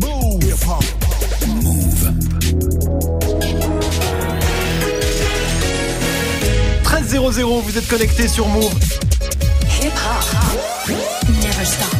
Move. 13-0-0, vous êtes connecté sur Move. Hip. Never stop.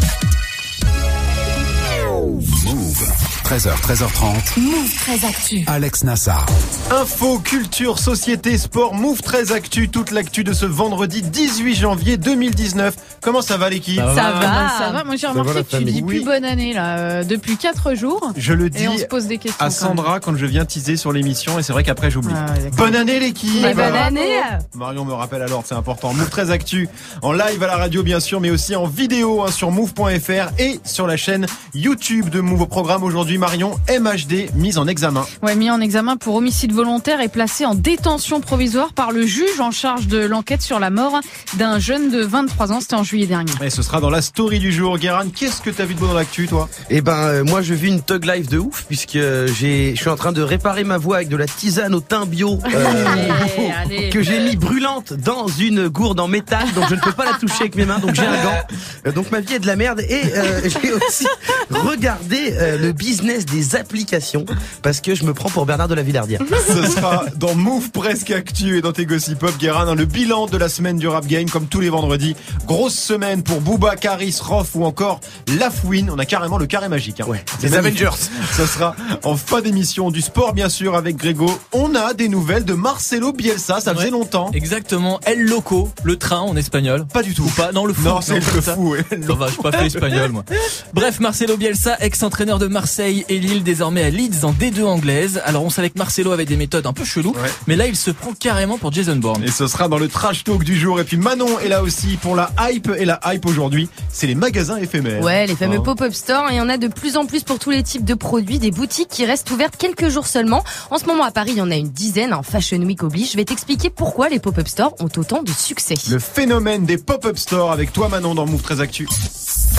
13h, 13h30. Move très actu. Alex Nassar. Info, culture, société, sport, Move 13 Actu, toute l'actu de ce vendredi 18 janvier 2019. Comment ça va l'équipe Ça Ça va. va, ça va. Moi j'ai remarqué que tu famille dis plus bonne année là euh, depuis 4 jours. Je le Et dis on se pose des questions. à. Sandra quand je viens teaser sur l'émission et c'est vrai qu'après j'oublie. Ah. Bonne année l'équipe bonne année. Marion me rappelle alors, c'est important. Move 13 Actu, en live à la radio bien sûr, mais aussi en vidéo hein, sur move.fr et sur la chaîne YouTube de Move. Au programme aujourd'hui, Marion, MHD, mise en examen. Ouais, mis en examen pour homicide volontaire et placé en détention provisoire par le juge en charge de l'enquête sur la mort d'un jeune de 23 ans. C'était en juillet dernier. Et ce sera dans la story du jour. Guérin, qu'est-ce que t'as vu de beau dans l'actu toi? Eh ben, euh, moi, je vis une tug life de ouf puisque euh, je suis en train de réparer ma voix avec de la tisane au thym bio euh, Allez, allez. que j'ai mis brûlante dans une gourde en métal, donc je ne peux pas la toucher avec mes mains, donc j'ai un gant. Euh, donc ma vie est de la merde et euh, j'ai aussi regardé euh, le business des applications parce que je me prends pour Bernard de la Villardière. Ce sera dans Move Presque Actu et dans tes Gossip Pop, Guérin, dans le bilan de la semaine du rap game, comme tous les vendredis. Grosse semaine pour Booba, Caris, Roth ou encore Lafouine. On a carrément le carré magique. Hein. Ouais, C'est les. Avengers. Ce sera en fin d'émission du sport, bien sûr, avec Grégo. On a des nouvelles de Marcelo Bielsa. Ça faisait Ouais. longtemps. Exactement, El Loco, le train en espagnol. Pas du tout. Ou pas Non, le fou. Non, c'est le ça. fou. ouais. Ça va, j'ai pas fait espagnol moi. Bref, Marcelo Bielsa, ex-entraîneur de Marseille et Lille, désormais à Leeds en D2 anglaise. Alors on savait que Marcelo avait des méthodes un peu cheloues, Ouais. mais là il se prend carrément pour Jason Bourne. Et ce sera dans le trash talk du jour. Et puis Manon est là aussi pour la hype. Et la hype aujourd'hui, c'est les magasins éphémères. Ouais, les fameux Oh. pop-up stores, il y en a de plus en plus pour tous les types de produits, des boutiques qui restent ouvertes quelques jours seulement. En ce moment à Paris, il y en a une dizaine, en Fashion Week oblige. Je vais t'expliquer pourquoi les pop-up stores ont autant de succès. Le phénomène des pop-up stores avec toi Manon dans Move très Actu.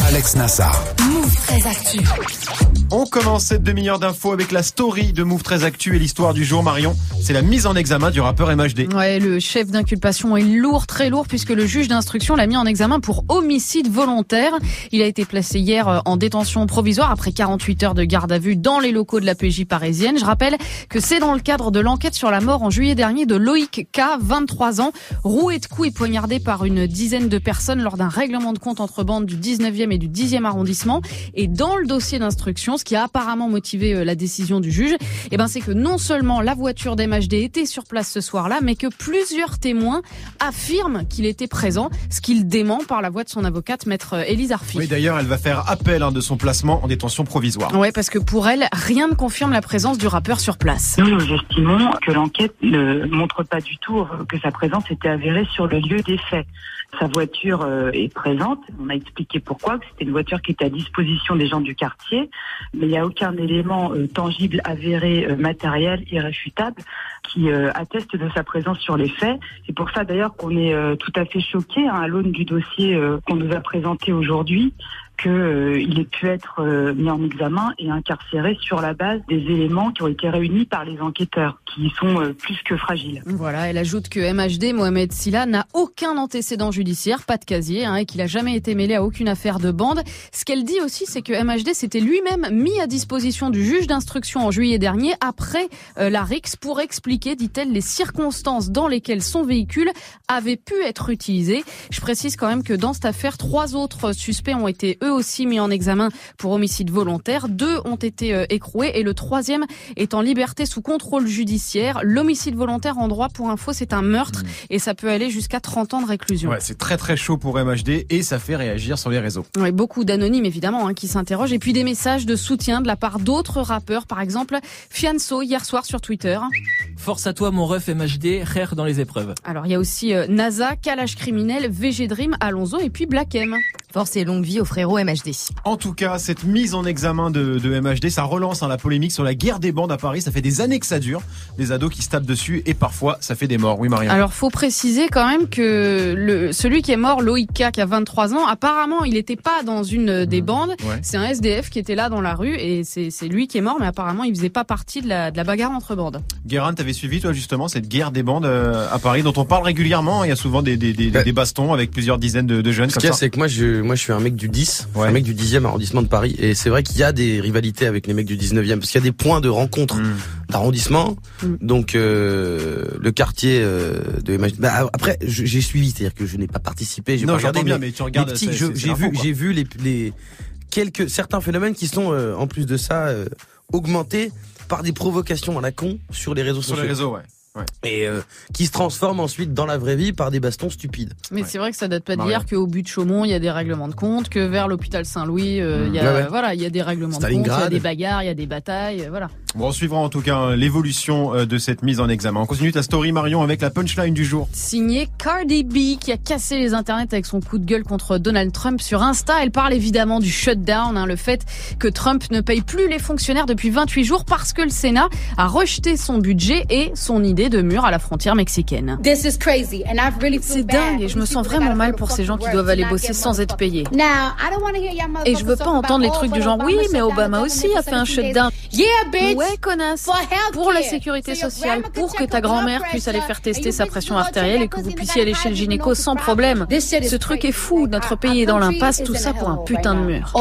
Alex Nassar. Move très actu. On commence cette demi-heure d'infos avec la story de Move très Actu et l'histoire du jour Marion. C'est la mise en examen du rappeur MHD. Ouais, le chef d'inculpation est lourd, très lourd, puisque le juge d'instruction l'a mis en examen pour homicide volontaire. Il a été placé hier euh, en détention provisoire après 48 heures de garde à vue dans les locaux de la PJ parisienne. Je rappelle que c'est dans le cadre de l'enquête sur la mort en juillet dernier de Loïc K, 23 ans, roué de coups et poignardé par une dizaine de personnes lors d'un règlement de compte entre bandes du 19e et du 10e arrondissement. Et dans le dossier d'instruction, ce qui a apparemment motivé euh, la décision du juge, eh ben, c'est que non seulement la voiture d'MHD était sur place ce soir-là, mais que plusieurs témoins affirment qu'il était présent, ce qu'il dément par la voix de son avocate, maître euh, Élise Arfi. Oui d'ailleurs elle va faire appel hein, de son placement en détention provisoire. Ouais, parce que pour elle, rien ne confirme la présence du rappeur sur place. Nous, nous estimons que l'enquête ne montre pas du tout que sa présence était avérée sur le lieu des faits. Sa voiture euh, est présente. On a expliqué pourquoi, que c'était une voiture qui était à disposition des gens du quartier, mais il n'y a aucun élément euh, tangible, avéré, euh, matériel, irréfutable qui atteste de sa présence sur les faits. C'est pour ça d'ailleurs qu'on est tout à fait choqué à l'aune du dossier qu'on nous a présenté aujourd'hui qu'il ait pu être euh, mis en examen et incarcéré sur la base des éléments qui ont été réunis par les enquêteurs, qui sont euh, plus que fragiles. Voilà, elle ajoute que MHD, Mohamed Silla, n'a aucun antécédent judiciaire, pas de casier, hein, et qu'il a jamais été mêlé à aucune affaire de bande. Ce qu'elle dit aussi, c'est que MHD s'était lui-même mis à disposition du juge d'instruction en juillet dernier, après euh, la RIX, pour expliquer, dit-elle, les circonstances dans lesquelles son véhicule avait pu être utilisé. Je précise quand même que dans cette affaire, trois autres suspects ont été eux aussi mis en examen pour homicide volontaire. Deux ont été euh, écroués et le troisième est en liberté sous contrôle judiciaire. L'homicide volontaire en droit, pour info, c'est un meurtre et ça peut aller jusqu'à 30 ans de réclusion. Ouais, c'est très très chaud pour MHD et ça fait réagir sur les réseaux. Ouais, beaucoup d'anonymes évidemment hein, qui s'interrogent et puis des messages de soutien de la part d'autres rappeurs, par exemple Fianso hier soir sur Twitter. Force à toi mon ref MHD, rare dans les épreuves. Alors il y a aussi euh, NASA, Kalash Criminel, VG Dream, Alonso et puis Black M. Force et longue vie au frérot MHD. En tout cas, cette mise en examen de, de MHD, ça relance hein, la polémique sur la guerre des bandes à Paris. Ça fait des années que ça dure. Des ados qui se tapent dessus et parfois ça fait des morts. Oui, Maria. Alors faut préciser quand même que le, celui qui est mort, Loïc K, qui a 23 ans, apparemment il n'était pas dans une des bandes. Ouais. C'est un SDF qui était là dans la rue et c'est lui qui est mort, mais apparemment il faisait pas partie de la, de la bagarre entre bandes. Guérin, t'avais suivi toi justement cette guerre des bandes euh, à Paris dont on parle régulièrement. Il y a souvent des, des, des, Bah. des bastons avec plusieurs dizaines de, de jeunes Ce qu'il y a, ça. c'est que moi, je, moi je suis un mec du 10, Ouais. un mec du 10e arrondissement de Paris et c'est vrai qu'il y a des rivalités avec les mecs du 19e parce qu'il y a des points de rencontre Mm. d'arrondissement. Mm. Donc euh, le quartier euh, de bah, après j'ai suivi, c'est-à-dire que je n'ai pas participé, j'ai Non, pas regardé bien, mais mais tu regardes. petits, j'ai vu j'ai vu les, les quelques certains phénomènes qui sont euh, en plus de ça euh, augmentés par des provocations à la con sur les réseaux Sur sociaux les réseaux, ouais. Et euh, qui se transforment ensuite dans la vraie vie par des bastons stupides. Mais Ouais. c'est vrai que ça date pas d'hier qu'au but de Chaumont, il y a des règlements de compte, que vers l'hôpital Saint-Louis, euh, il y a, Ouais, ouais. voilà, il y a des règlements de compte, il y a Stalingrad. des bagarres, il y a des batailles, euh, voilà. Bon, on suivra en tout cas hein, l'évolution euh, de cette mise en examen. On continue ta story Marion avec la punchline du jour. Signé Cardi B qui a cassé les internets avec son coup de gueule contre Donald Trump sur Insta. Elle parle évidemment du shutdown, hein, le fait que Trump ne paye plus les fonctionnaires depuis 28 jours parce que le Sénat a rejeté son budget et son idée de mur à la frontière mexicaine. C'est dingue et je me sens vraiment mal pour ces gens qui doivent aller bosser sans être payés. Et je veux pas entendre les trucs du genre oui mais Obama aussi a fait un shutdown. Ouais connasse. Pour la sécurité sociale, pour que ta grand-mère puisse aller faire tester sa pression artérielle et que vous puissiez aller chez le gynéco sans problème. Ce truc est fou, notre pays est dans l'impasse, tout ça pour un putain de mur.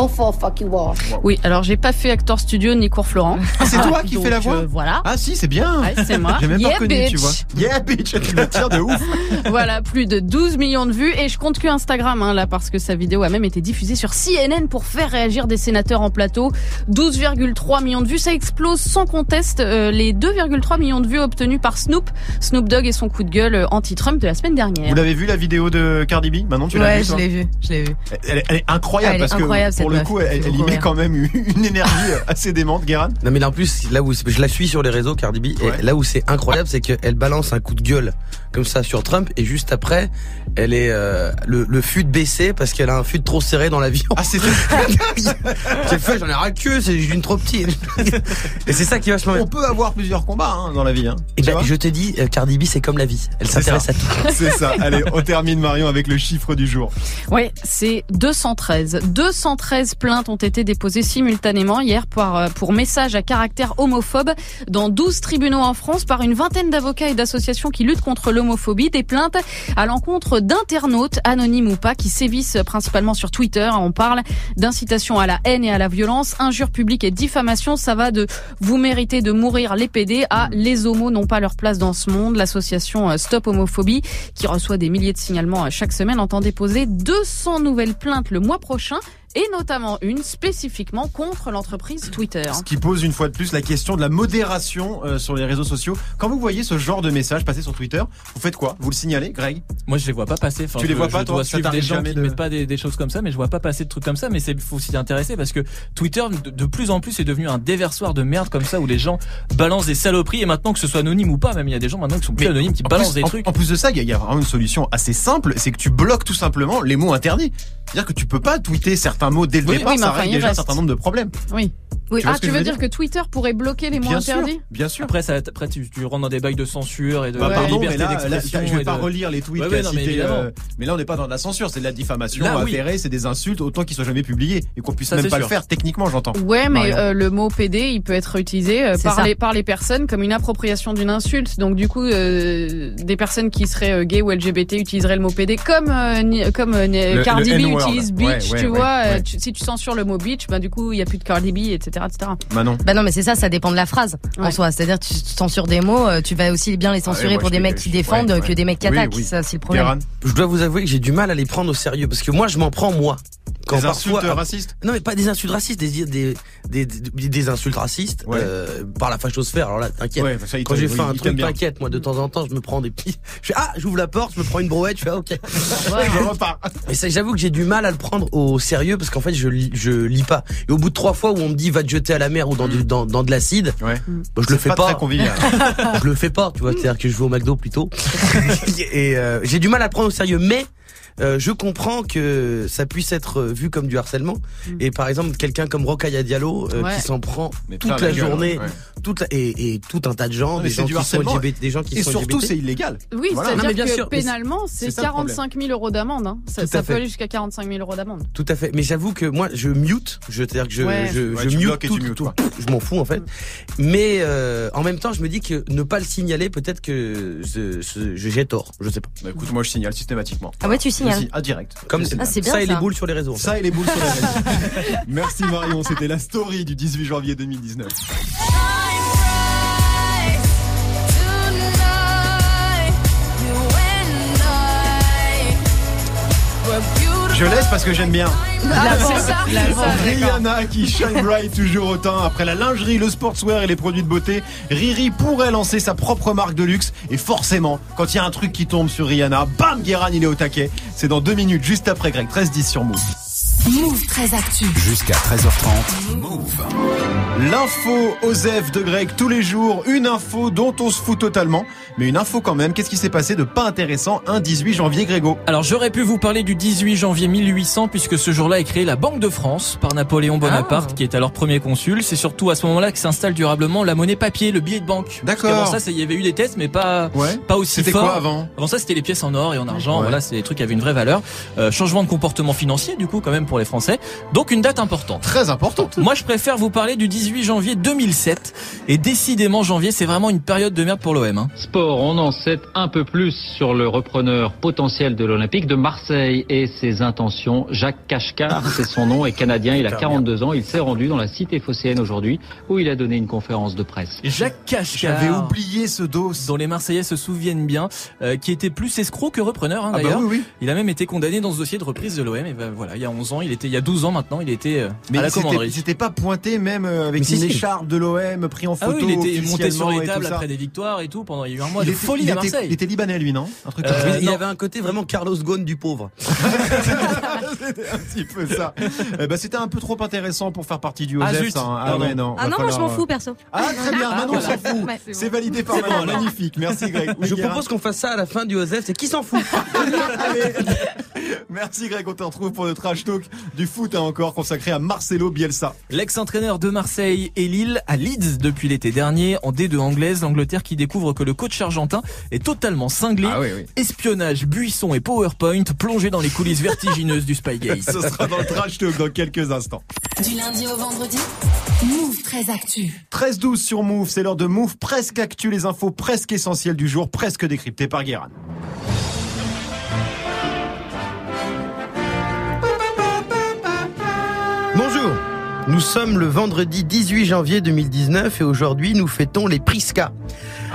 Oui, alors j'ai pas fait acteur studio ni cours Florent. Ah, c'est toi qui fais la voix euh, Voilà. Ah si, c'est bien. Ouais, c'est moi. J'ai même pas Yeah, reconnu, tu vois. Yeah, bitch, tu me tires de ouf. voilà, plus de 12 millions de vues et je compte que Instagram hein, là parce que sa vidéo a même été diffusée sur CNN pour faire réagir des sénateurs en plateau. 12,3 millions de vues, ça explose sans conteste euh, les 2,3 millions de vues obtenus par Snoop, Snoop Dogg et son coup de gueule euh, anti-Trump de la semaine dernière. Vous l'avez vu la vidéo de Cardi B Maintenant, tu l'as Ouais, vu je l'ai vu, je l'ai vu. elle, elle est incroyable Elle est parce incroyable, que pour le meuf. coup, elle, y met quand même une une énergie assez démente, Guérin. Non mais là en plus, là où je la suis sur les réseaux, Cardi B, Ouais. et là où c'est incroyable, c'est qu'elle balance un coup de gueule comme ça sur Trump et juste après, elle est euh, le, le fut baissé parce qu'elle a un fut trop serré dans l'avion. Ah, c'est J'ai fait, j'en ai ras le c'est une trop petite. et c'est ça qui est vachement bien. On peut avoir plusieurs combats hein, dans la vie. Hein. Et Tu ben, vois je te dis, euh, Cardi B, c'est comme la vie. Elle s'intéresse à tout. C'est ça. Allez, on termine Marion avec le chiffre du jour. Oui, c'est 213. 213 plaintes ont été déposées simultanément hier pour, euh, pour messages à caractère homophobe dans 12 tribunaux en France par une vingtaine d'avocats et d'associations qui luttent contre l'homophobie. Des plaintes à l'encontre d'internautes, anonymes ou pas, qui sévissent principalement sur Twitter. On parle d'incitation à la haine et à la violence, injures publiques et diffamation. Ça va de vous méritez de mourir les PD à les homos n'ont pas leur place dans ce monde. L'association euh, Stop Homophobie qui reçoit des milliers de signalements euh, chaque semaine, entend déposer 200 nouvelles plaintes le mois prochain et notamment une spécifiquement contre l'entreprise Twitter. Ce qui pose une fois de plus la question de la modération euh, sur les réseaux sociaux. Quand vous voyez ce genre de message passer sur Twitter, vous faites quoi? Vous le signalez, Greg? Moi, je les vois pas passer. Enfin, Tu les vois je pas, toi? dois des gens qui de- ne mettent pas des, des choses comme ça, mais je vois pas passer de trucs comme ça. Mais c'est faut s'y intéresser parce que Twitter, de, de plus en plus, est devenu un déversoir de merde comme ça où les gens balancent des saloperies et maintenant que ce soit anonyme ou pas, même il y a des gens maintenant qui sont plus Mais anonymes qui En balancent plus, des en- trucs. En, plus de ça, il y, y a vraiment une solution assez simple, c'est que tu bloques tout simplement les mots interdits. C'est-à-dire que tu peux pas tweeter certains mots dès le Oui, départ, oui, mais ça enfin, règle déjà un certain nombre de problèmes. Oui. Oui. Tu vois ah, tu veux dire que Twitter pourrait bloquer les mots Bien sûr, interdits bien sûr. Après, ça, après tu, tu rentres dans des bails de censure et de Bah, pardon, mais liberté là, là, d'expression. je vais pas de- relire les tweets Ouais, qu'a ouais, non, mais cité, évidemment. euh, mais là on n'est pas dans de la censure, c'est de la diffamation Là, oui. c'est des insultes, autant qu'ils soient jamais publiés et qu'on puisse Ça, même pas le faire techniquement, j'entends. Ouais, mais euh, le mot PD, il peut être utilisé euh, par ça. les, par les personnes comme une appropriation d'une insulte. Donc du coup, euh, des personnes qui seraient euh, gays ou LGBT utiliseraient le mot PD comme comme Cardi B utilise bitch, tu vois. Euh, tu- si tu censures le mot bitch, ben du coup, il y a plus de Cardi B, etc., etc. Manon. Bah non, mais c'est ça, ça dépend de la phrase en soi. C'est-à-dire, tu censures des mots, euh, tu vas aussi bien les censurer Ah ouais, moi, pour des mecs qui défendent ouais, que des mecs qui Oui, attaquent. oui. Ça, c'est le problème. Je dois vous avouer que j'ai du mal à les prendre au sérieux parce que moi, je m'en prends moi. Quand des insultes parfois- racistes Non mais pas des insultes racistes, des des des, des, insultes racistes Ouais. euh, par la fachosphère. Alors là, t'inquiète. Ouais, Quand j'ai fait un truc, t'inquiète, moi de temps en temps, je me prends des petits. Je fais ah, j'ouvre la porte, je me prends une brouette, je fais ah, ok. Je repars. Ça, j'avoue que j'ai du mal à le prendre au sérieux parce qu'en fait, je lis, je lis pas. Et au bout de trois fois où on me dit va te jeter à la mer ou dans du, dans, dans de l'acide, Ouais. bah, je le fais pas, pas. très convivial. je le fais pas, tu vois. C'est-à-dire que je vais au McDo plutôt. et euh, j'ai du mal à le prendre au sérieux, mais euh, je comprends que ça puisse être vu comme du harcèlement. Et par exemple, quelqu'un comme Rokhaya Diallo euh, Ouais. qui s'en prend Mais toute la gueule, journée, ouais. toute la- et, et tout un tas de gens, des c'est gens, du qui sont harcèlement. LGBT, des gens qui Et sont surtout, c'est illégal. Oui, Voilà. C'est-à-dire bien que sûr, mais pénalement, c'est c'est ça le problème. 45 000 euros d'amende. Hein. Ça, peut aller jusqu'à 45 000 euros d'amende. Tout à fait. Mais j'avoue que moi, je mute. Je, c'est-à-dire que je, Ouais. je, Ouais, je tu mute tout. Je m'en fous en fait. Mais euh, en même temps, je me dis que ne pas le signaler, peut-être que j'ai tort. Je sais pas. Bah, écoute, moi je signale systématiquement. Ah, Ouais, tu signales. Je- Ah, direct. Comme Ah, c'est bien, ça et les boules sur les réseaux. Ça et les boules sur les réseaux. Merci Marion, c'était la story du 18 janvier 2019. Je laisse parce que j'aime bien. La vente. Rihanna qui shine bright toujours autant. Après la lingerie, le sportswear et les produits de beauté, Riri pourrait lancer sa propre marque de luxe. Et forcément, quand il y a un truc qui tombe sur Rihanna, bam, Guéran, il est au taquet. C'est dans deux minutes, juste après Greg 13-10 sur Move. Move très actu. Jusqu'à 13h30. Move. L'info Osef de Greg tous les jours, une info dont on se fout totalement, mais une info quand même. Qu'est-ce qui s'est passé de pas intéressant un 18 janvier Grégo Alors j'aurais pu vous parler du 18 janvier 1800 puisque ce jour-là est créée la Banque de France par Napoléon Bonaparte Ah. qui est alors premier consul. C'est surtout à ce moment-là que s'installe durablement la monnaie papier, le billet de banque. D'accord. qu'avant ça, il y avait eu des tests mais pas Ouais. pas aussi C'était fort. quoi avant Avant ça, c'était les pièces en or et en argent. Ouais. Voilà, c'est des trucs qui avaient une vraie valeur. Euh, changement de comportement financier du coup quand même pour les Français. Donc une date importante. Très importante. Moi, je préfère vous parler du 18 janvier 2007. Et décidément, janvier, c'est vraiment une période de merde pour l'OM. Hein. Sport, on en sait un peu plus sur le repreneur potentiel de l'Olympique de Marseille et ses intentions. Jacques Cashcar, c'est son nom, est canadien, il a 42 ans, il s'est rendu dans la cité phocéenne aujourd'hui où il a donné une conférence de presse. Jacques Cashcar. J'avais oublié ce dos. dont les Marseillais se souviennent bien, euh, qui était plus escroc que repreneur hein, Ah bah d'ailleurs. oui, oui. Il a même été condamné dans ce dossier de reprise de l'OM. Et ben, voilà, il y a 11 ans, il était, il y a 12 ans maintenant, il était euh, Mais à la il s'était- commanderie. il s'était pas pointé même euh, avec une écharpe de l'OM pris en Ah photo. oui, il était monté sur les tables après des victoires et tout. Pendant, il y a eu un mois il de était, folie à était- Marseille. il était libanais lui, non Un truc Euh, il non. avait un côté vraiment Carlos Ghosn du pauvre. C'était un petit peu ça. Eh ben, c'était un peu trop intéressant pour faire partie du Ah, zut. ça, hein. Ah, ouais, non. Ah non, moi je m'en fous perso. Ah, très bien. Maintenant, on s'en fout. C'est validé par Manon. alors. Magnifique. Merci, Greg. Je propose qu'on fasse ça à la fin du OSEF, c'est qui s'en fout. Merci, Greg. On te retrouve pour notre trash talk du foot, hein, encore consacré à Marcelo Bielsa. L'ex-entraîneur de Marseille et Lille à Leeds depuis l'été dernier en D2 anglaise, l'Angleterre qui découvre que le coach argentin est totalement cinglé. Ah oui, oui. Espionnage, buisson et PowerPoint plongés dans les coulisses vertigineuses du Spygate. Ce sera dans le trash talk dans quelques instants. Du lundi au vendredi. Move très actu. 13-12 sur Move, c'est l'heure de Move presque actu, les infos presque essentielles du jour, presque décryptées par Guérin. Nous sommes le vendredi 18 janvier 2019 et aujourd'hui nous fêtons les Prisca.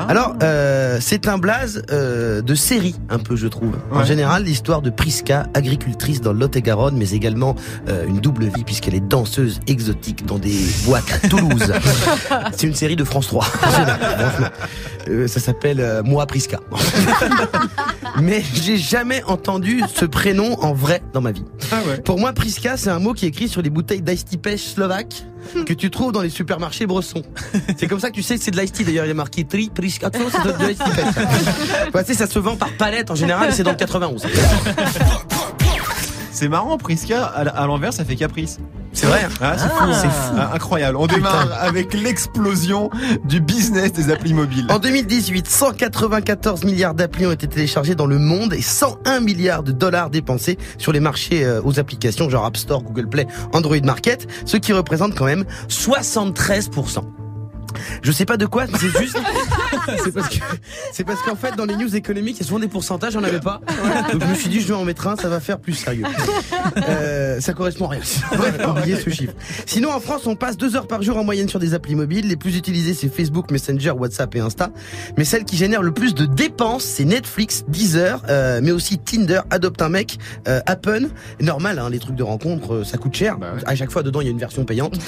Alors, euh, c'est un blaze euh, de série, un peu, je trouve. En Ouais. général, l'histoire de Prisca, agricultrice dans le Lot-et-Garonne, mais également euh, une double vie puisqu'elle est danseuse exotique dans des boîtes à Toulouse. c'est une série de France 3. en général, franchement. Euh, ça s'appelle euh, Moi Prisca. mais j'ai jamais entendu ce prénom en vrai dans ma vie. Ah ouais. Pour moi, Priska, c'est un mot qui est écrit sur les bouteilles d'ice pêche slovaque que tu trouves dans les supermarchés bressons. C'est comme ça que tu sais que c'est de l'ice. D'ailleurs, il y a marqué Tri, Non, c'est de. Bah, tu sais, ça se vend par palette en général et c'est dans le 91. C'est marrant, Priska, à l'envers, ça fait caprice. C'est vrai. Ah, c'est fou, c'est fou. Ah, incroyable. On démarre avec l'explosion du business des applis mobiles. En 2018, 194 milliards d'applis ont été téléchargés dans le monde et 101 milliards de dollars dépensés sur les marchés euh, aux applications genre App Store, Google Play, Android Market, ce qui représente quand même 73%. Je sais pas de quoi, mais c'est juste. c'est parce que c'est parce qu'en fait dans les news économiques, il y a souvent des pourcentages, j'en avais pas. Donc je me suis dit je vais en mettre un, ça va faire plus sérieux. Euh, ça correspond à rien. Bref, oubliez ce chiffre. Sinon en France, on passe deux heures par jour en moyenne sur des applis mobiles. Les plus utilisées c'est Facebook, Messenger, WhatsApp et Insta. Mais celle qui génère le plus de dépenses, c'est Netflix, Deezer, euh, mais aussi Tinder, Adopte un mec, euh, Appen. Normal, hein, les trucs de rencontre, euh, ça coûte cher. Bah ouais. À chaque fois dedans il y a une version payante.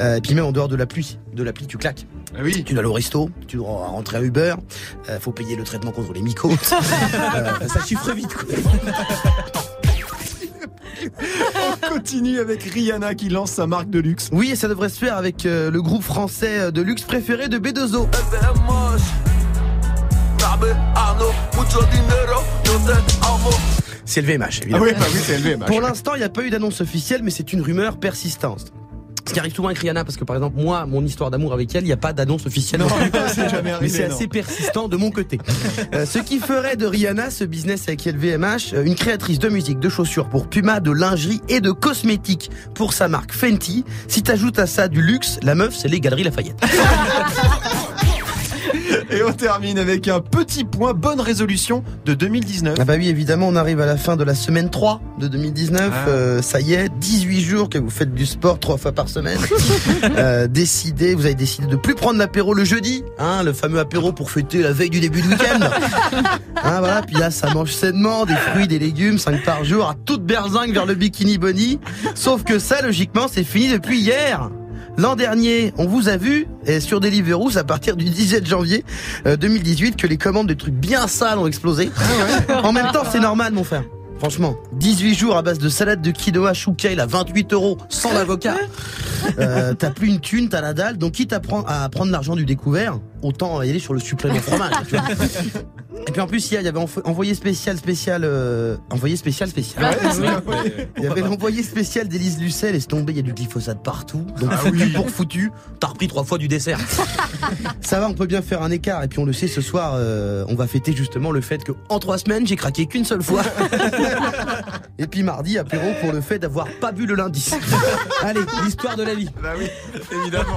Euh, et puis même en dehors de l'appli, de l'appli tu claques. Ah oui. Tu dois aller au resto, tu dois rentrer à Uber, euh, faut payer le traitement contre les mycoses. Euh, ça chiffre vite. Quoi. On continue avec Rihanna qui lance sa marque de luxe. Oui, et ça devrait se faire avec euh, le groupe français de luxe préféré de B2O. C'est le VMH, Ah évidemment. oui, bah oui, c'est élevé. bah, Pour l'instant, il n'y a pas eu d'annonce officielle, mais c'est une rumeur persistante. Ce qui arrive souvent avec Rihanna, parce que par exemple, moi, mon histoire d'amour avec elle, il n'y a pas d'annonce officielle. Non, Mais c'est assez persistant de mon côté. Euh, ce qui ferait de Rihanna, ce business avec LVMH, euh, une créatrice de musique, de chaussures pour Puma, de lingerie et de cosmétiques pour sa marque Fenty. Si t'ajoutes à ça du luxe, la meuf, c'est les Galeries Lafayette. Et on termine avec un petit point bonne résolution de 2019. Ah bah oui, évidemment, on arrive à la fin de la semaine 3 de 2019. Ah. Euh, ça y est, 18 jours que vous faites du sport trois fois par semaine. euh, décidez, vous avez décidé de plus prendre l'apéro le jeudi, hein, le fameux apéro pour fêter la veille du début de week-end. hein, voilà, puis là, ça mange sainement, des fruits, des légumes, 5 par jour, à toute berzingue vers le bikini bunny. Sauf que ça, logiquement, c'est fini depuis hier. L'an dernier, on vous a vu et sur Deliveroo, à partir du 17 janvier euh, 2018, que les commandes de trucs bien sales ont explosé. en même temps, c'est normal, mon frère. Franchement, 18 jours à base de salade de quinoa chou kale à 28 euros sans l'avocat. Euh, t'as plus une thune, t'as la dalle. Donc quitte à, prendre- à prendre l'argent du découvert, autant y aller sur le supplément fromage. tu vois. Et puis en plus, il y avait envoyé spécial, spécial, euh, envoyé spécial, spécial. Il y avait l'envoyé spécial d'Élise Lucet, laisse tomber, il y a du glyphosate partout. Donc foutu pour foutu, t'as repris trois fois du dessert. Ça va, on peut bien faire un écart. Et puis on le sait, ce soir, euh, on va fêter justement le fait que en trois semaines, j'ai craqué qu'une seule fois. Et puis mardi, apéro pour le fait d'avoir pas bu le lundi. Allez, l'histoire de la vie. Bah oui, évidemment.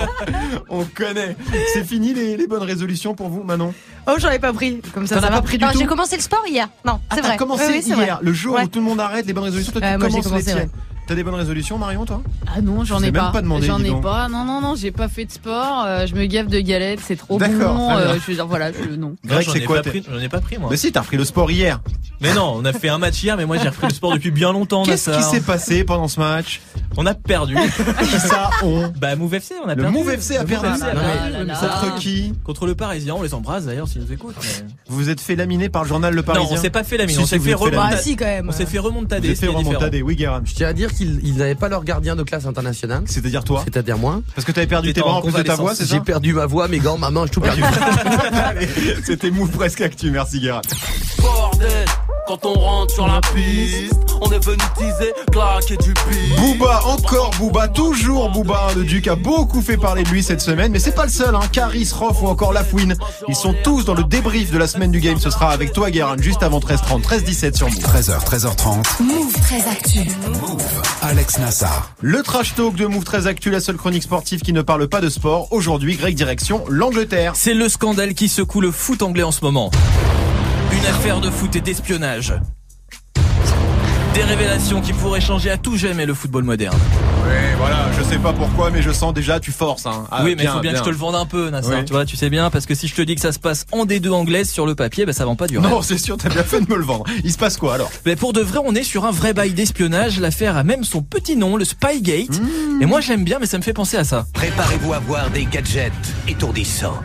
On connaît. C'est fini les, les bonnes résolutions pour vous, Manon Oh, j'en ai pas pris. Comme ça, ça as va. pas pris du Non, tout J'ai commencé le sport hier. Non, Ah, c'est t'as vrai. commencé Oui, oui, hier, vrai. le jour Ouais. où tout le monde arrête les bonnes résolutions. Toi, Euh, tu commences les tiennes. T'as des bonnes résolutions, Marion, toi? Ah non, j'en Je ai même pas. pas demandé, J'en ai donc. pas. Non, non, non, j'ai pas fait de sport. euh, je me gaffe de galettes, c'est trop bon. euh, je veux dire, voilà, je, non. Greg, c'est quoi J'en ai pas pris moi. Mais si, t'as repris le sport hier. Mais non, on a fait un match hier, mais moi j'ai repris le sport depuis bien longtemps. Qu'est-ce qui s'est passé pendant ce match? On a perdu. Qui ça, on? Bah Move FC, on a Le perdu. Move FC a Le perdu. Ah, Contre qui? Contre le Parisien, on les embrasse d'ailleurs s'ils nous écoutent. Vous vous êtes fait laminer par le journal Le Parisien Non, on s'est pas fait la mine, Si, on s'est fait remonter. Même. On s'est fait remontader, oui, Guérin. Je tiens à dire qu'ils ils n'avaient pas leur gardien de classe internationale. C'est-à-dire toi C'est-à-dire moi. Parce que t'avais perdu tes bras en plus de ta voix, c'est ça J'ai perdu ma voix, mes gants, ma main, j'ai tout perdu. C'était Move Presque Actu, merci Guérin. Bordel, quand on rentre sur la piste, on est venu teaser, claquer du beat. Booba, encore Booba, toujours Booba. Le Duc a beaucoup fait parler de lui cette semaine, mais c'est pas le seul. Hein. Caris, Roff ou encore Lafouine. Ils sont tous dans le débrief de la semaine du game. Ce sera avec toi, Guérin, juste avant 13h30, 13h17 sur Move. 13h, 13h30. Move très actu. Alex Nassar. Le trash talk de Move très Actu, la seule chronique sportive qui ne parle pas de sport. Aujourd'hui, Greg direction l'Angleterre. C'est le scandale qui secoue le foot anglais en ce moment. Une affaire de foot et d'espionnage. Des révélations qui pourraient changer à tout jamais le football moderne. Oui, voilà, je sais pas pourquoi, mais je sens déjà, tu forces. Hein. Ah, oui, mais il faut bien, bien. que je te le vende un peu, Nassar. Oui. Tu vois, tu sais bien, parce que si je te dis que ça se passe en D2 anglaise sur le papier, bah, ça vend pas du rêve. Non, c'est sûr, t'as bien fait de me le vendre. Il se passe quoi alors? Mais pour de vrai, on est sur un vrai bail d'espionnage. L'affaire a même son petit nom, le Spygate. Mmh. Et moi, j'aime bien, mais ça me fait penser à ça. Préparez-vous à voir des gadgets étourdissants,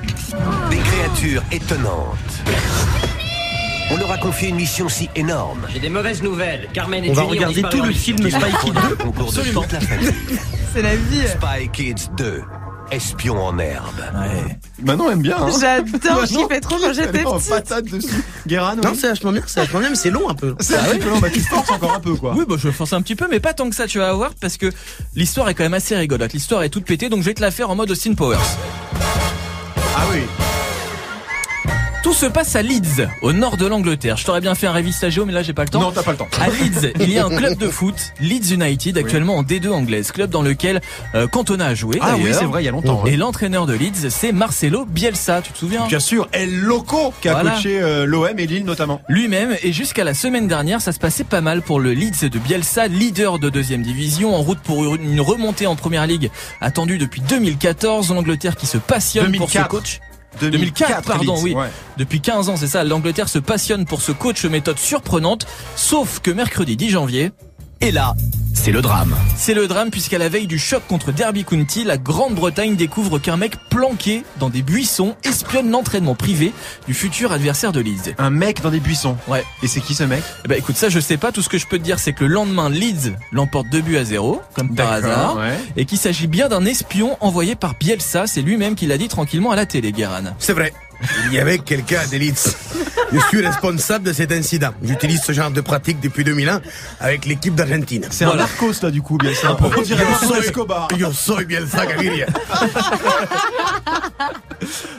des créatures étonnantes. On leur a confié une mission si énorme. J'ai des mauvaises nouvelles. Carmen et On va Jenny regarder tout le film Spy Kids 2. Concours de Absolument. toute la famille. C'est la vie. Spy Kids 2. Espion en herbe. Ouais. Manon aime bien. Hein J'adore, Manon, kiffais trop quand j'étais petite. patate dessus. Guérin, Non, c'est vachement bien, c'est vachement bien, mais c'est long un peu. c'est un petit peu long, bah, tu forces encore un peu quoi. Oui, bah, je force un petit peu, mais pas tant que ça, tu vas voir, parce que l'histoire est quand même assez rigolote. L'histoire est toute pétée, donc je vais te la faire en mode Austin Powers. Ah oui. Tout se passe à Leeds, au nord de l'Angleterre. Je t'aurais bien fait un révistagio, mais là, j'ai pas le temps. Non, t'as pas le temps. À Leeds, il y a un club de foot, Leeds United, actuellement en D2 anglaise, club dans lequel euh, Cantona a joué. Ah oui, c'est vrai, il y a longtemps. Et l'entraîneur de Leeds, c'est Marcelo Bielsa, tu te souviens? Bien sûr, El Loco qui a Voilà. coaché euh, l'OM et Lille notamment. Lui-même, et jusqu'à la semaine dernière, ça se passait pas mal pour le Leeds de Bielsa, leader de deuxième division, en route pour une remontée en première ligue, attendue depuis 2014. L'Angleterre qui se passionne pour ce 2004. coach. 2004, pardon, oui. ouais. Depuis 15 ans, c'est ça, l'Angleterre se passionne pour ce coach aux méthodes surprenantes, sauf que mercredi 10 janvier, Et là, c'est le drame. c'est le drame puisqu'à la veille du choc contre Derby County, la Grande-Bretagne découvre qu'un mec planqué dans des buissons espionne l'entraînement privé du futur adversaire de Leeds. Un mec dans des buissons. Ouais. Et c'est qui ce mec? Eh ben écoute, ça je sais pas, tout ce que je peux te dire c'est que le lendemain Leeds l'emporte 2 buts à 0, comme par hasard, Ouais. et qu'il s'agit bien d'un espion envoyé par Bielsa, c'est lui-même qui l'a dit tranquillement à la télé, Guérin. C'est vrai. Il y avait quelqu'un de Leeds. Je suis responsable de cet incident. J'utilise ce genre de pratique depuis 2001 avec l'équipe d'Argentine. C'est un narcos là du coup, bien ça. On dirait Escobar. Yo soy Bielsa Gaviria.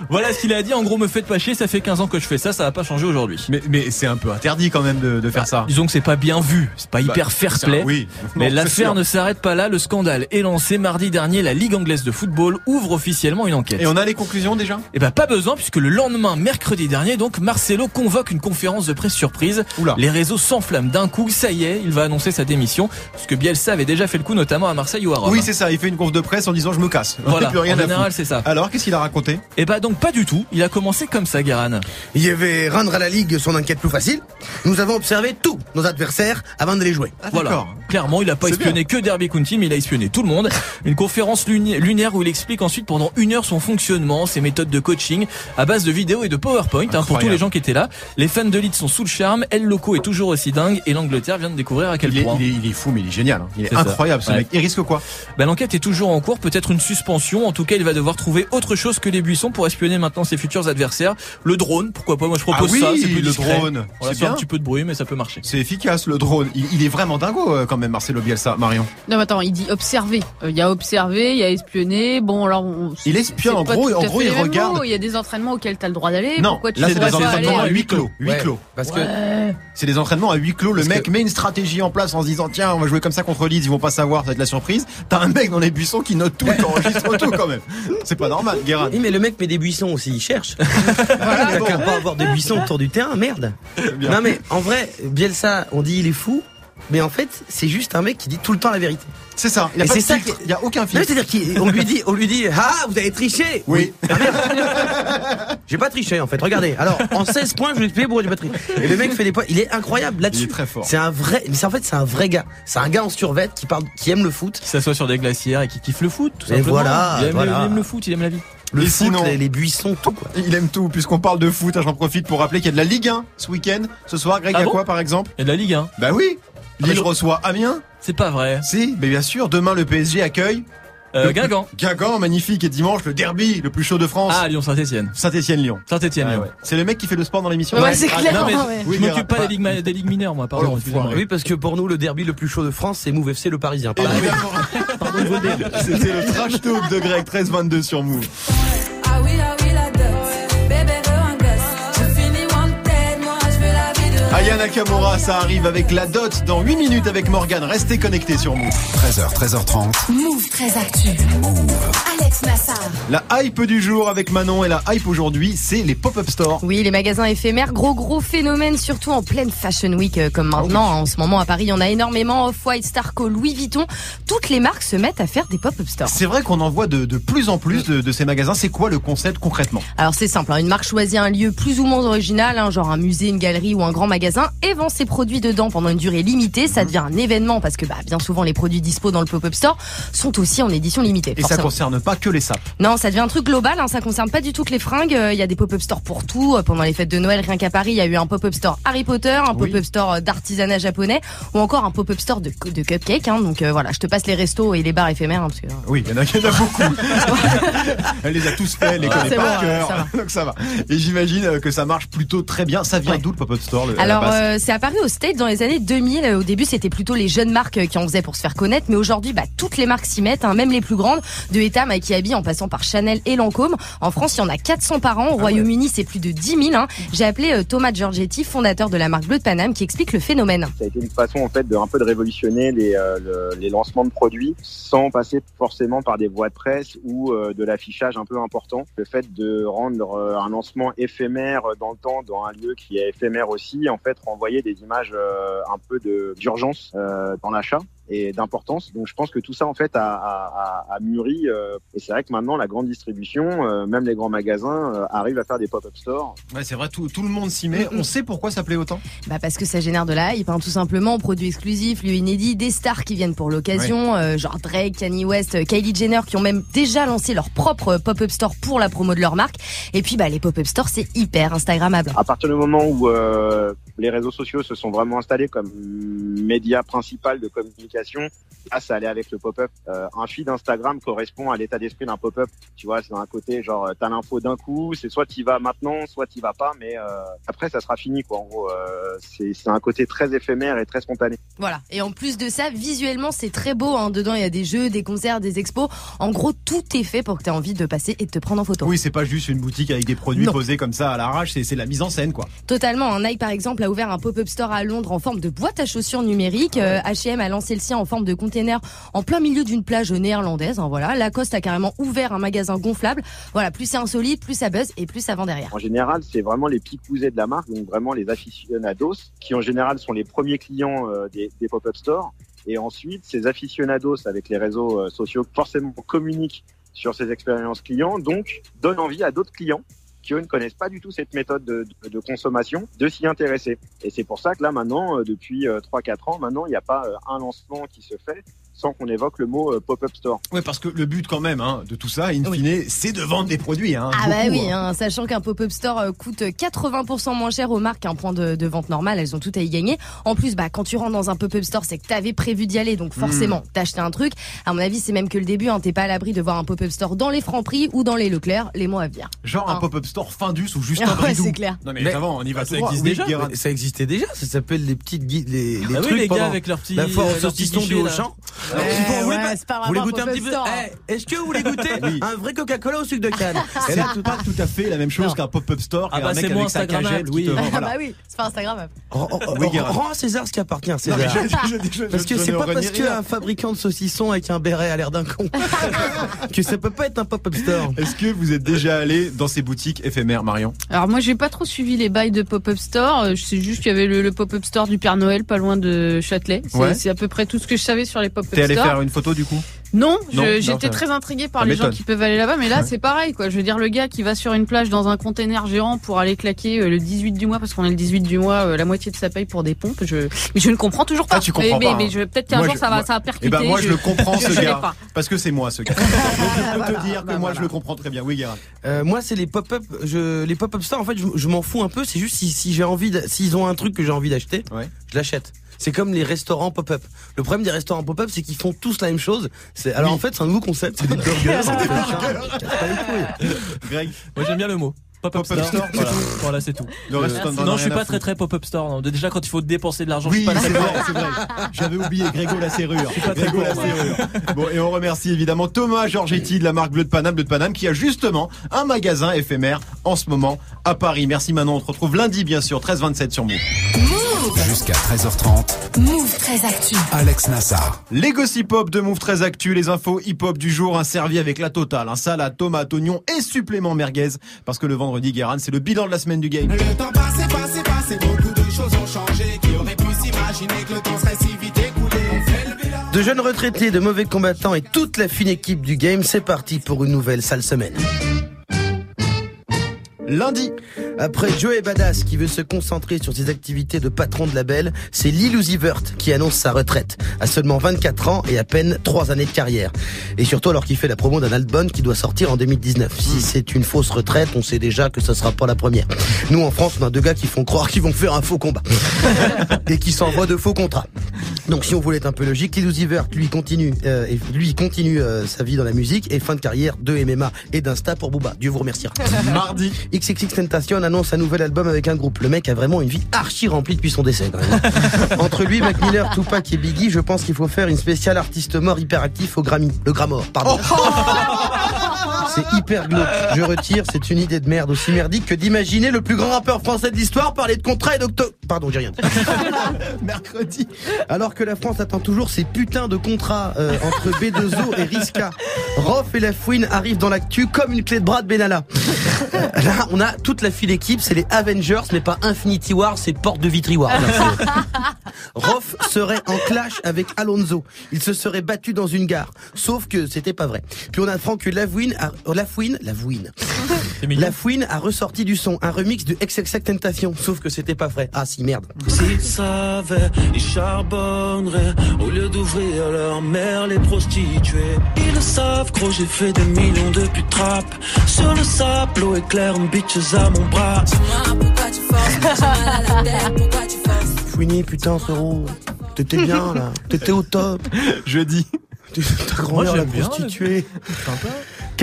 Voilà ce qu'il a dit, en gros me faites pas chier, ça fait 15 ans que je fais ça, ça va pas changer aujourd'hui. Mais, mais c'est un peu interdit quand même de, de faire ça. Disons que c'est pas bien vu, c'est pas hyper Bah, fair c'est- play. Oui. Mais l'affaire ne s'arrête pas là, le scandale est lancé mardi dernier, la Ligue anglaise de football ouvre officiellement une enquête. Et on a les conclusions déjà? Eh ben pas besoin puisque le lendemain, mercredi dernier, donc, Marcelo convoque une conférence de presse surprise. Les réseaux s'enflamment d'un coup. Ça y est, il va annoncer sa démission. Parce que Bielsa avait déjà fait le coup, notamment à Marseille ou à Rome. Oui, c'est ça. Il fait une conf de presse en disant je me casse. Voilà, plus rien en général, c'est ça. Alors, qu'est-ce qu'il a raconté? Et bah donc pas du tout. Il a commencé comme ça, Guéran. Il avait rendre à la Ligue son enquête plus facile. Nous avons observé tous nos adversaires avant de les jouer. Voilà. Clairement, il a pas espionné que Derby County, mais il a espionné tout le monde. Une conférence lunaire où il explique ensuite pendant une heure son fonctionnement, ses méthodes de coaching à base de vidéos et de PowerPoint hein, pour tous les gens qui étaient là. Les fans de Leeds sont sous le charme. El Loco est toujours aussi dingue et l'Angleterre vient de découvrir à quel il est, point. il, est, il est fou, mais il est génial. hein. Il est, ça. incroyable ce Ouais. mec. Il risque quoi? Bah, l'enquête est toujours en cours, peut-être une suspension. En tout cas, il va devoir trouver autre chose que les buissons pour espionner maintenant ses futurs adversaires. Le drone, pourquoi pas? Moi, je propose Ah oui, ça. C'est plus le discret. drone. C'est c'est un petit peu de bruit, mais ça peut marcher. C'est efficace le drone. Il, il est vraiment dingo euh, quand même, Marcelo Bielsa, Marion. Non, mais attends, il dit observer. Euh, Il y a observé, il y a espionné. Bon, alors. on- Il espionne, en gros, en gros, il regarde. Il y a des entraînements auxquels tu as le droit d'aller. Non, Pourquoi tu là c'est des entraînements à huis clos. Huis Ouais, clos. Parce que Ouais. C'est des entraînements à huis clos. Le Parce mec met une stratégie en place en se disant tiens, on va jouer comme ça contre Leeds, ils vont pas savoir, ça va être la surprise. T'as un mec dans les buissons qui note tout, qui enregistre tout quand même. C'est pas normal, Guérin. Oui, mais le mec met des buissons aussi, il cherche. Voilà, bon. qu'à pas avoir de buissons autour du terrain, merde. Non mais en vrai, Bielsa, on dit il est fou, mais en fait, c'est juste un mec qui dit tout le temps la vérité. C'est ça. Il y a qui- a aucun filtre. C'est-à-dire qu'on lui dit, on lui dit, ah, vous avez triché. Oui. Ah. J'ai pas triché en fait. Regardez. Alors en 16 points, je vais expliquer pourquoi j'ai pas triché. Et le mec fait des points. Il est incroyable là-dessus. Il est très fort. C'est un vrai. Mais c'est en fait c'est un vrai gars. C'est un gars en survêt qui parle, qui aime le foot. Qui s'assoit sur des glacières et qui kiffe le foot, tout Et simplement. voilà, il, aime, voilà. il aime le foot, il aime la vie. Le Et foot, sinon- les, les buissons, tout quoi. Il aime tout. Puisqu'on parle de foot, hein, j'en profite pour rappeler qu'il y a de la Ligue 1 ce week-end. Ce soir, Greg, Ah il y a bon quoi par exemple? Il y a de la Ligue 1. Bah oui. Mais Lille je- reçoit Amiens. C'est pas vrai. Si, mais bien sûr. Demain, le PSG accueille Euh, Le- Guingamp. Guingamp, magnifique. Et dimanche, le derby, le plus chaud de France. Ah, Lyon-Saint-Etienne. Saint-Etienne-Lyon. Saint-Etienne, Ah Lyon. ouais. C'est le mec qui fait le sport dans l'émission. Ouais, c'est Ah, clair. Non, mais ouais. Oui, je m'occupe pas des ligues, ma- des ligues mineures, moi, pardon. Oh. Oui, parce que pour nous, le derby le plus chaud de France, c'est Move FC, le Parisien. Pardon. Pardon. C'était le trash talk de Greg 1322 sur Move. Ah oui, ah oui, la vie de Aya Nakamura, ça arrive avec la dot dans 8 minutes avec Morgan. Restez connectés sur Move. 13h, 13h30. Move très actu. Alex Nassar. La hype du jour avec Manon et la hype aujourd'hui, c'est les pop-up stores. Oui, les magasins éphémères, gros gros phénomène, surtout en pleine Fashion Week euh, comme maintenant. En ce moment à Paris, il y en a énormément. Off-White, Starco, Louis Vuitton. Toutes les marques se mettent à faire des pop-up stores. C'est vrai qu'on en voit de, de plus en plus de, de ces magasins. C'est quoi le concept concrètement? Alors c'est simple, hein, une marque choisit un lieu plus ou moins original, hein, genre un musée, une galerie ou un grand magasin, et vend ses produits dedans pendant une durée limitée. Ça devient un événement parce que bah, bien souvent les produits dispo dans le pop-up store sont aussi en édition limitée. Et ça forcément. concerne pas que les sapes. Non, ça devient un truc global, hein, ça concerne pas du tout que les fringues. Euh, Il y a des pop-up stores pour tout. Euh, Pendant les fêtes de Noël, rien qu'à Paris, il y a eu un pop-up store Harry Potter, un Oui. pop-up store euh, d'artisanat japonais, ou encore un pop-up store de, de cupcake. Hein, donc euh, voilà, je te passe les restos et les bars éphémères. hein, parce que, euh, Oui, il y en a, il y en a beaucoup. Elle les a tous fait, elle les connaît par bon, cœur. ça Donc ça va. Et j'imagine euh, que ça marche plutôt très bien. Ça vient Ouais. d'où le pop-up store le- Alors euh, c'est apparu au States dans les années 2000. Euh, Au début c'était plutôt les jeunes marques euh, qui en faisaient pour se faire connaître, mais aujourd'hui bah, toutes les marques s'y mettent, hein, même les plus grandes, de Etam à Kiabi en passant par Chanel et Lancôme. En France il y en a 400 par an, au Royaume-Uni c'est plus de 10 000. hein. J'ai appelé euh, Thomas Giorgetti, fondateur de la marque Bleu de Paname, qui explique le phénomène. Ça a été une façon en fait de un peu de révolutionner les, euh, le- les lancements de produits sans passer forcément par des voies de presse ou euh, de l'affichage un peu important. Le fait de rendre euh, un lancement éphémère dans le temps dans un lieu qui est éphémère aussi, en fait renvoyer des images euh, un peu d'urgence euh, dans l'achat et d'importance. Donc je pense que tout ça en fait a, a, a, a mûri euh, et c'est vrai que maintenant la grande distribution, euh, même les grands magasins euh, arrivent à faire des pop-up stores. Ouais, c'est vrai, tout, tout le monde s'y met. On sait pourquoi ça plaît autant Bah parce que ça génère de la hype, hein, tout simplement, produits exclusifs, lieux inédits, des stars qui viennent pour l'occasion, euh, genre Drake, Kanye West, Kylie Jenner, qui ont même déjà lancé leur propre pop-up store pour la promo de leur marque. Et puis bah les pop-up stores c'est hyper instagrammable. À partir du moment où euh, les réseaux sociaux se sont vraiment installés comme média principal de communication, là, ça allait avec le pop-up. Euh, un feed Instagram correspond à l'état d'esprit d'un pop-up. Tu vois, c'est un côté genre t'as l'info d'un coup, c'est soit t'y vas maintenant, soit t'y vas pas, mais euh, après ça sera fini quoi. En gros, euh, c'est un côté très éphémère et très spontané. Voilà. Et en plus de ça, visuellement c'est très beau. Hein. Dedans il y a des jeux, des concerts, des expos. En gros tout est fait pour que tu aies envie de passer et de te prendre en photo. Oui, c'est pas juste une boutique avec des produits Non. posés comme ça à l'arrache, c'est c'est la mise en scène quoi. Totalement. Un Nike, par exemple, a ouvert un pop-up store à Londres en forme de boîte à chaussures numérique. Euh, H&M a lancé le en forme de container en plein milieu d'une plage néerlandaise. hein, voilà, Lacoste a carrément ouvert un magasin gonflable. Voilà, plus c'est insolite, plus ça buzz et plus ça vend derrière. En général, c'est vraiment les picousets de la marque, donc vraiment les aficionados, qui en général sont les premiers clients euh, des, des pop-up stores. Et ensuite, ces aficionados avec les réseaux euh, sociaux, forcément communiquent sur ces expériences clients, donc donnent envie à d'autres clients qui ne connaissent pas du tout cette méthode de, de- consommation, de s'y intéresser. Et c'est pour ça que là maintenant, euh, depuis euh, 3-4 ans, maintenant il n'y a pas euh, un lancement qui se fait sans qu'on évoque le mot euh, pop-up store. Ouais, parce que le but quand même hein, de tout ça, in fine, c'est de vendre des produits. Hein, Ah bah oui, hein. hein, sachant qu'un pop-up store euh, coûte 80% moins cher aux marques qu'un point de, de vente normal, elles ont tout à y gagner. En plus, bah quand tu rentres dans un pop-up store, c'est que t'avais prévu d'y aller, donc forcément Hmm. t'as acheté un truc. À mon avis, c'est même que le début, hein, t'es pas à l'abri de voir un pop-up store dans les Franprix ou dans les Leclerc les mois à venir. Genre un pop-up store Findus ou juste un Ouais, c'est clair. Non mais, Mais- avant, on y va Bah, ça existe Oui, déjà. Ça existait déjà. Ça s'appelle les petites gui- les, les Ah oui, trucs les gars pendant avec leurs petits, la euh, au saucisson petits du Auchan. Ouais, vous voulez ouais, pas- c'est pas vous voulez goûter un petit peu Eh, Est-ce que vous voulez goûter Oui. un vrai Coca-Cola au sucre de canne C'est pas tout à fait la même chose qu'un pop-up store Ah et bah, un mec c'est cagette qui oui. Ah bah oui, c'est pas Instagram. Rends- rends- Oui, Guérin. Rends à César ce qui appartient à César. mais je- je- je- je- Parce que c'est pas parce qu'un fabricant de saucissons avec un béret a l'air d'un con que ça peut pas être un pop-up store. Est-ce que vous êtes déjà allé dans ces boutiques éphémères, Marion? Alors moi j'ai pas trop suivi les bails de pop-up store. Euh, Je sais juste qu'il y avait le, le pop-up store du Père Noël pas loin de Châtelet. C'est Ouais. c'est à peu près tout ce que je savais sur les pop-up T'es allé faire une photo du coup Non, je- Non, non, j'étais très intriguée par les gens qui peuvent aller là-bas, mais là Ouais. c'est pareil quoi. Je veux dire le gars qui va sur une plage dans un container géant pour aller claquer euh, le 18 du mois parce qu'on est le 18 du mois euh, la moitié de sa paye pour des pompes. Je mais je ne comprends toujours pas. Ah, tu comprends mais, pas, mais, mais hein. je peut-être qu'un Moi, jour je- ça va moi- ça va percuter. Eh ben moi je, le comprends ce gars pas. parce que c'est moi ce gars. Donc je peux te dire que moi je le comprends très bien. Oui, Guérin. Euh, moi, c'est les pop-up. Je, les pop-up stores, en fait, je, je m'en fous un peu. C'est juste si, si j'ai envie, de- s'ils ont un truc que j'ai envie d'acheter, Ouais. je l'achète. C'est comme les restaurants pop-up. Le problème des restaurants pop-up, c'est qu'ils font tous la même chose. C'est, alors Oui. en fait, c'est un nouveau concept. C'est des burgers. c'est des couilles. Greg, Moi j'aime bien le mot. Pop-up Pop-up store. store, Voilà, voilà c'est tout. le reste, Non, je suis pas très très pop-up store. non. Déjà quand il faut dépenser de l'argent, Oui, je suis pas c'est très vrai, c'est vrai. J'avais oublié Grégo la serrure. Grégo la serrure. Bon, et on remercie évidemment Thomas Giorgetti de la marque Bleu de Paname, Bleu de Paname, qui a justement un magasin éphémère en ce moment à Paris. Merci Manon, on te retrouve lundi bien sûr, 13-27 sur Move. Jusqu'à 13h30, Move très actu. Alex Nassar. Les gossip hop de Move très actu, les infos hip-hop du jour, un servi avec la totale, un salade, tomate, oignon et supplément merguez. Parce que le vendredi, Guérin, c'est le bilan de la semaine du game. Le temps passé, passé, passé, beaucoup de choses ont changé. Qui aurait pu s'imaginer que le temps serait si vite écoulé On fait le bilan. De jeunes retraités, de mauvais combattants et toute la fine équipe du game, c'est parti pour une nouvelle sale semaine. Lundi, Après Joey Badass qui veut se concentrer sur ses activités de patron de label, c'est Lil Uzi Vert qui annonce sa retraite à seulement 24 ans et à peine 3 années de carrière. Et surtout alors qu'il fait la promo d'un album qui doit sortir en 2019. Si c'est une fausse retraite, on sait déjà que ça sera pas la première. Nous en France, on a deux gars qui font croire qu'ils vont faire un faux combat et qui s'envoient de faux contrats. Donc si on voulait être un peu logique, Lil Uzi Vert lui continue euh, et lui continue euh, sa vie dans la musique et fin de carrière de MMA et d'Insta pour Booba. Dieu vous remerciera. mardi, XXX Tentation annonce un nouvel album avec un groupe. Le mec a vraiment une vie archi remplie depuis son décès. quand même. Entre lui, Mac Miller, Tupac et Biggie, je pense qu'il faut faire une spéciale artiste mort hyperactif au Grammy. Le Gramor, pardon. C'est hyper glauque. Je retire, c'est une idée de merde aussi merdique que d'imaginer le plus grand rappeur français de l'histoire parler de contrat et d'octo... Pardon, j'ai rien. dit. mercredi, Alors que la France attend toujours ces putains de contrats euh, entre B2O et Riska. Rof et la Fouine arrivent dans l'actu comme une clé de bras de Benalla. Euh, Là, on a toute la file équipe, c'est les Avengers, mais pas Infinity War, c'est Porte de Vitry War. Rof serait en clash avec Alonso. Il se serait battu dans une gare. Sauf que c'était pas vrai. Puis on apprend que Lafouine a, oh, Lafouine, Lafouine. Lafouine a ressorti du son, un remix de XXX Tentation. Sauf que c'était pas vrai. Ah si, merde. S'ils savaient, ils charbonneraient au lieu d'ouvrir leur mère les prostituées. Ils le savent, gros, j'ai fait des millions depuis trap. Sur le sable, l'eau éclaire, bitches à mon bras. Pourquoi tu forces? À la pourquoi tu putain, frérot. T'étais bien, là. T'étais au top. jeudi, Ta grand-mère, la prostituée. Sympa.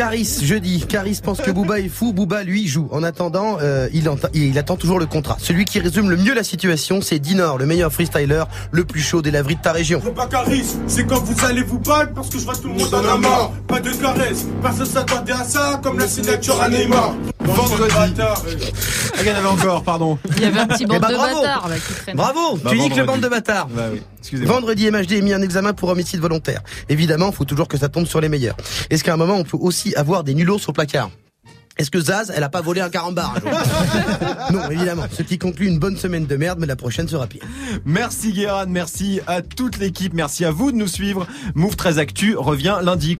Caris, jeudi. Caris pense que Booba est fou. Booba, lui, joue. En attendant, euh, il, enta- il attend toujours le contrat. Celui qui résume le mieux la situation, c'est Dinor, le meilleur freestyler, le plus chaud des laveries de ta région. Faut pas Caris, c'est quand vous allez vous battre parce que je vois tout le monde la mort. Pas de caresse, personne s'attendait à ça comme la signature à Neymar. Vendredi. Ah, il y en avait encore, pardon. Il y avait un petit Eh bande bah, de bravo. bâtards là, qui traîne. Bravo, Bah, tu niques le vendredi. bande de bâtards. Bah oui. Vendredi, MHD est mis en examen pour homicide volontaire. Évidemment, faut toujours que ça tombe sur les meilleurs. Est-ce qu'à un moment, on peut aussi avoir des nulos au placard est-ce que Zaz, elle a pas volé un carambar un jour Non, évidemment. Ce qui conclut une bonne semaine de merde, mais la prochaine sera pire. Merci Guérin, merci à toute l'équipe, merci à vous de nous suivre. Move 13 Actu revient lundi.